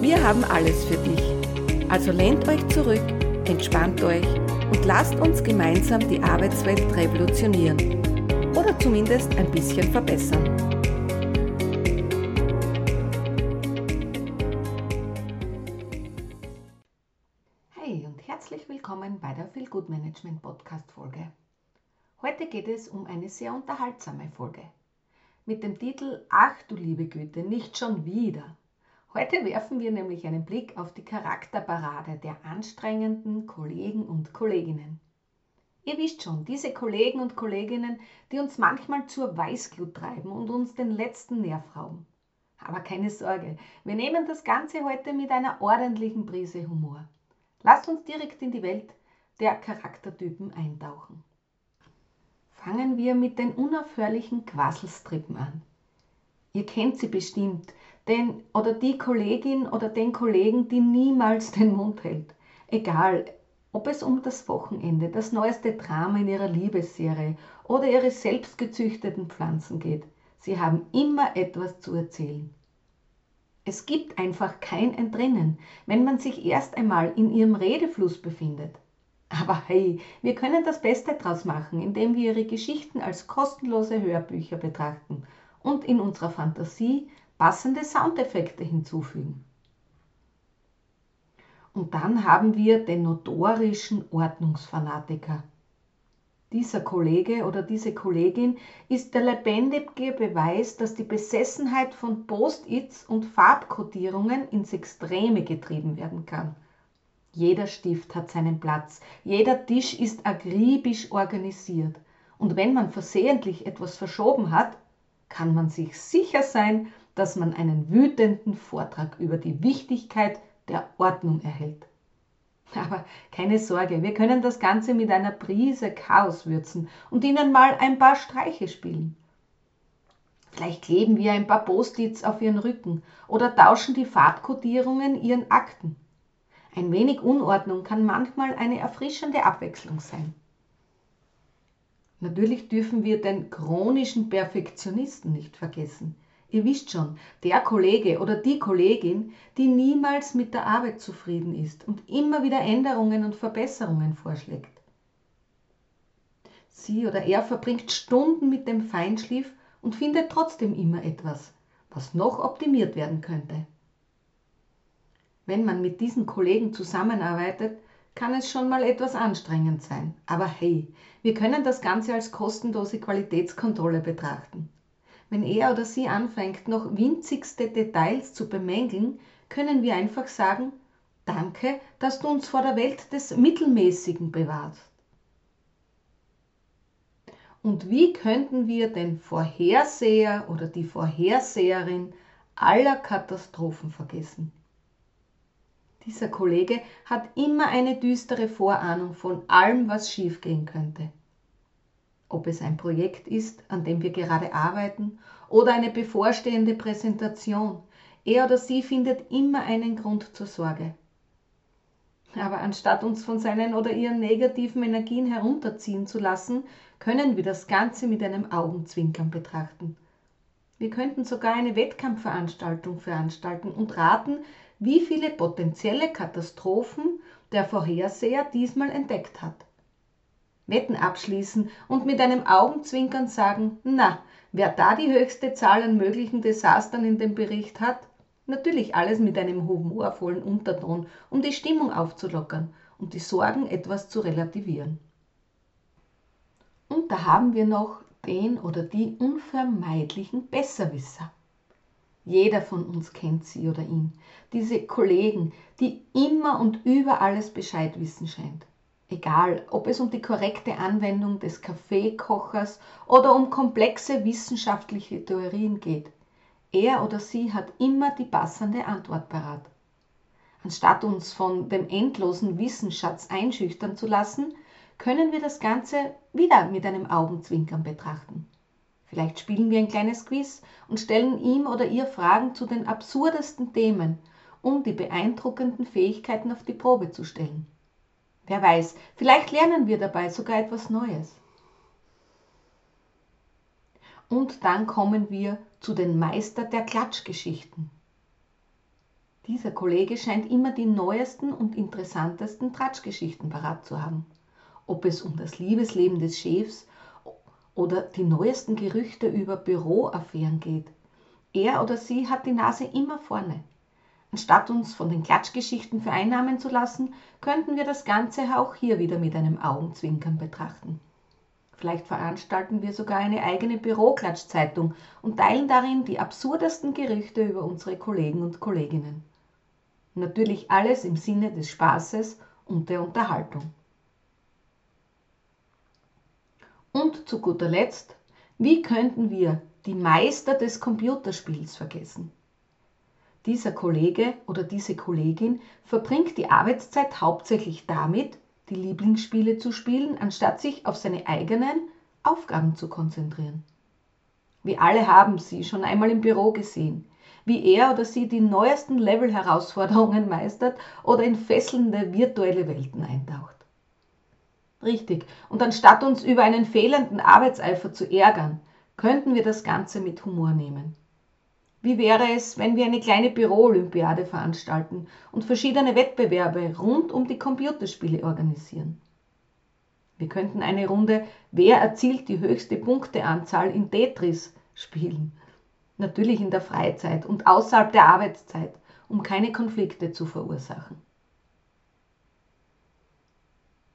Wir haben alles für dich. Also lehnt euch zurück, entspannt euch und lasst uns gemeinsam die Arbeitswelt revolutionieren. Oder zumindest ein bisschen verbessern. Hey und herzlich willkommen bei der Feel Good Management Podcast Folge. Heute geht es um eine sehr unterhaltsame Folge. Mit dem Titel Ach du liebe Güte, nicht schon wieder Heute werfen wir nämlich einen Blick auf die Charakterparade der anstrengenden Kollegen und Kolleginnen. Ihr wisst schon, diese Kollegen und Kolleginnen, die uns manchmal zur Weißglut treiben und uns den letzten Nerv rauben. Aber keine Sorge, wir nehmen das Ganze heute mit einer ordentlichen Prise Humor. Lasst uns direkt in die Welt der Charaktertypen eintauchen. Fangen wir mit den unaufhörlichen Quasselstrippen an. Ihr kennt sie bestimmt, den oder die Kollegin oder den Kollegen, die niemals den Mund hält. Egal, ob es um das Wochenende, das neueste Drama in ihrer Liebesserie oder ihre selbstgezüchteten Pflanzen geht. Sie haben immer etwas zu erzählen. Es gibt einfach kein Entrinnen, wenn man sich erst einmal in ihrem Redefluss befindet. Aber hey, wir können das Beste draus machen, indem wir ihre Geschichten als kostenlose Hörbücher betrachten und in unserer Fantasie passende Soundeffekte hinzufügen. Und dann haben wir den notorischen Ordnungsfanatiker. Dieser Kollege oder diese Kollegin ist der lebendige Beweis, dass die Besessenheit von Post-its und Farbkodierungen ins Extreme getrieben werden kann. Jeder Stift hat seinen Platz, jeder Tisch ist akribisch organisiert. Und wenn man versehentlich etwas verschoben hat, kann man sich sicher sein, dass man einen wütenden Vortrag über die Wichtigkeit der Ordnung erhält. Aber keine Sorge, wir können das Ganze mit einer Prise Chaos würzen und Ihnen mal ein paar Streiche spielen. Vielleicht kleben wir ein paar Post-its auf Ihren Rücken oder tauschen die Farbkodierungen Ihren Akten. Ein wenig Unordnung kann manchmal eine erfrischende Abwechslung sein. Natürlich dürfen wir den chronischen Perfektionisten nicht vergessen, Ihr wisst schon, der Kollege oder die Kollegin, die niemals mit der Arbeit zufrieden ist und immer wieder Änderungen und Verbesserungen vorschlägt. Sie oder er verbringt Stunden mit dem Feinschliff und findet trotzdem immer etwas, was noch optimiert werden könnte. Wenn man mit diesen Kollegen zusammenarbeitet, kann es schon mal etwas anstrengend sein. Aber hey, wir können das Ganze als kostenlose Qualitätskontrolle betrachten. Wenn er oder sie anfängt, noch winzigste Details zu bemängeln, können wir einfach sagen, danke, dass du uns vor der Welt des Mittelmäßigen bewahrst. Und wie könnten wir den Vorherseher oder die Vorherseherin aller Katastrophen vergessen? Dieser Kollege hat immer eine düstere Vorahnung von allem, was schiefgehen könnte ob es ein Projekt ist, an dem wir gerade arbeiten, oder eine bevorstehende Präsentation. Er oder sie findet immer einen Grund zur Sorge. Aber anstatt uns von seinen oder ihren negativen Energien herunterziehen zu lassen, können wir das Ganze mit einem Augenzwinkern betrachten. Wir könnten sogar eine Wettkampfveranstaltung veranstalten und raten, wie viele potenzielle Katastrophen der Vorherseher diesmal entdeckt hat. Wetten abschließen und mit einem Augenzwinkern sagen, na, wer da die höchste Zahl an möglichen Desastern in dem Bericht hat, natürlich alles mit einem humorvollen Unterton, um die Stimmung aufzulockern und die Sorgen etwas zu relativieren. Und da haben wir noch den oder die unvermeidlichen Besserwisser. Jeder von uns kennt sie oder ihn, diese Kollegen, die immer und über alles Bescheid wissen scheint. Egal, ob es um die korrekte Anwendung des Kaffeekochers oder um komplexe wissenschaftliche Theorien geht. Er oder sie hat immer die passende Antwort parat. Anstatt uns von dem endlosen Wissensschatz einschüchtern zu lassen, können wir das Ganze wieder mit einem Augenzwinkern betrachten. Vielleicht spielen wir ein kleines Quiz und stellen ihm oder ihr Fragen zu den absurdesten Themen, um die beeindruckenden Fähigkeiten auf die Probe zu stellen. Wer weiß, vielleicht lernen wir dabei sogar etwas Neues. Und dann kommen wir zu den Meister der Klatschgeschichten. Dieser Kollege scheint immer die neuesten und interessantesten Tratschgeschichten parat zu haben. Ob es um das Liebesleben des Chefs oder die neuesten Gerüchte über Büroaffären geht. Er oder sie hat die Nase immer vorne. Anstatt uns von den Klatschgeschichten vereinnahmen zu lassen, könnten wir das Ganze auch hier wieder mit einem Augenzwinkern betrachten. Vielleicht veranstalten wir sogar eine eigene Büroklatschzeitung und teilen darin die absurdesten Gerüchte über unsere Kollegen und Kolleginnen. Natürlich alles im Sinne des Spaßes und der Unterhaltung. Und zu guter Letzt, wie könnten wir die Meister des Computerspiels vergessen? Dieser Kollege oder diese Kollegin verbringt die Arbeitszeit hauptsächlich damit, die Lieblingsspiele zu spielen, anstatt sich auf seine eigenen Aufgaben zu konzentrieren. Wir alle haben sie schon einmal im Büro gesehen wie er oder sie die neuesten Level-Herausforderungen meistert oder in fesselnde virtuelle Welten eintaucht. Richtig, und anstatt uns über einen fehlenden Arbeitseifer zu ärgern, könnten wir das Ganze mit Humor nehmen. Wie wäre es, wenn wir eine kleine Büro-Olympiade veranstalten und verschiedene Wettbewerbe rund um die Computerspiele organisieren? Wir könnten eine Runde Wer erzielt die höchste Punkteanzahl in Tetris spielen natürlich in der Freizeit und außerhalb der Arbeitszeit, um keine Konflikte zu verursachen.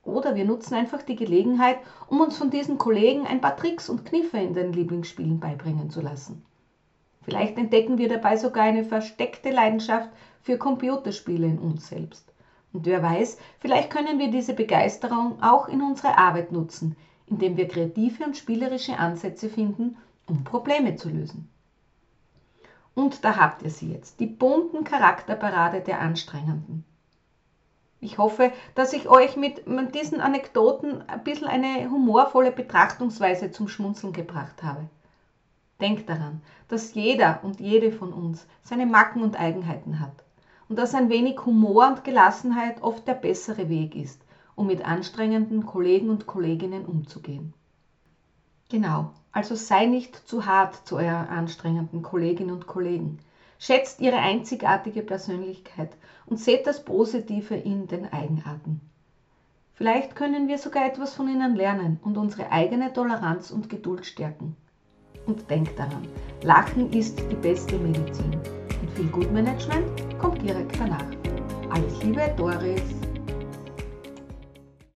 Oder wir nutzen einfach die Gelegenheit, um uns von diesen Kollegen ein paar Tricks und Kniffe in den Lieblingsspielen beibringen zu lassen. Vielleicht entdecken wir dabei sogar eine versteckte Leidenschaft für Computerspiele in uns selbst. Und wer weiß, vielleicht können wir diese Begeisterung auch in unsere Arbeit nutzen, indem wir kreative und spielerische Ansätze finden, um Probleme zu lösen. Und da habt ihr sie jetzt, die bunten Charakterparade der Anstrengenden. Ich hoffe, dass ich euch mit diesen Anekdoten ein bisschen eine humorvolle Betrachtungsweise zum Schmunzeln gebracht habe. Denkt daran, dass jeder und jede von uns seine Macken und Eigenheiten hat und dass ein wenig Humor und Gelassenheit oft der bessere Weg ist, um mit anstrengenden Kollegen und Kolleginnen umzugehen. Genau, also sei nicht zu hart zu euren anstrengenden Kolleginnen und Kollegen. Schätzt ihre einzigartige Persönlichkeit und seht das Positive in den Eigenarten. Vielleicht können wir sogar etwas von ihnen lernen und unsere eigene Toleranz und Geduld stärken. Und denkt daran, Lachen ist die beste Medizin und viel Gutmanagement kommt direkt danach. Alles Liebe, Doris.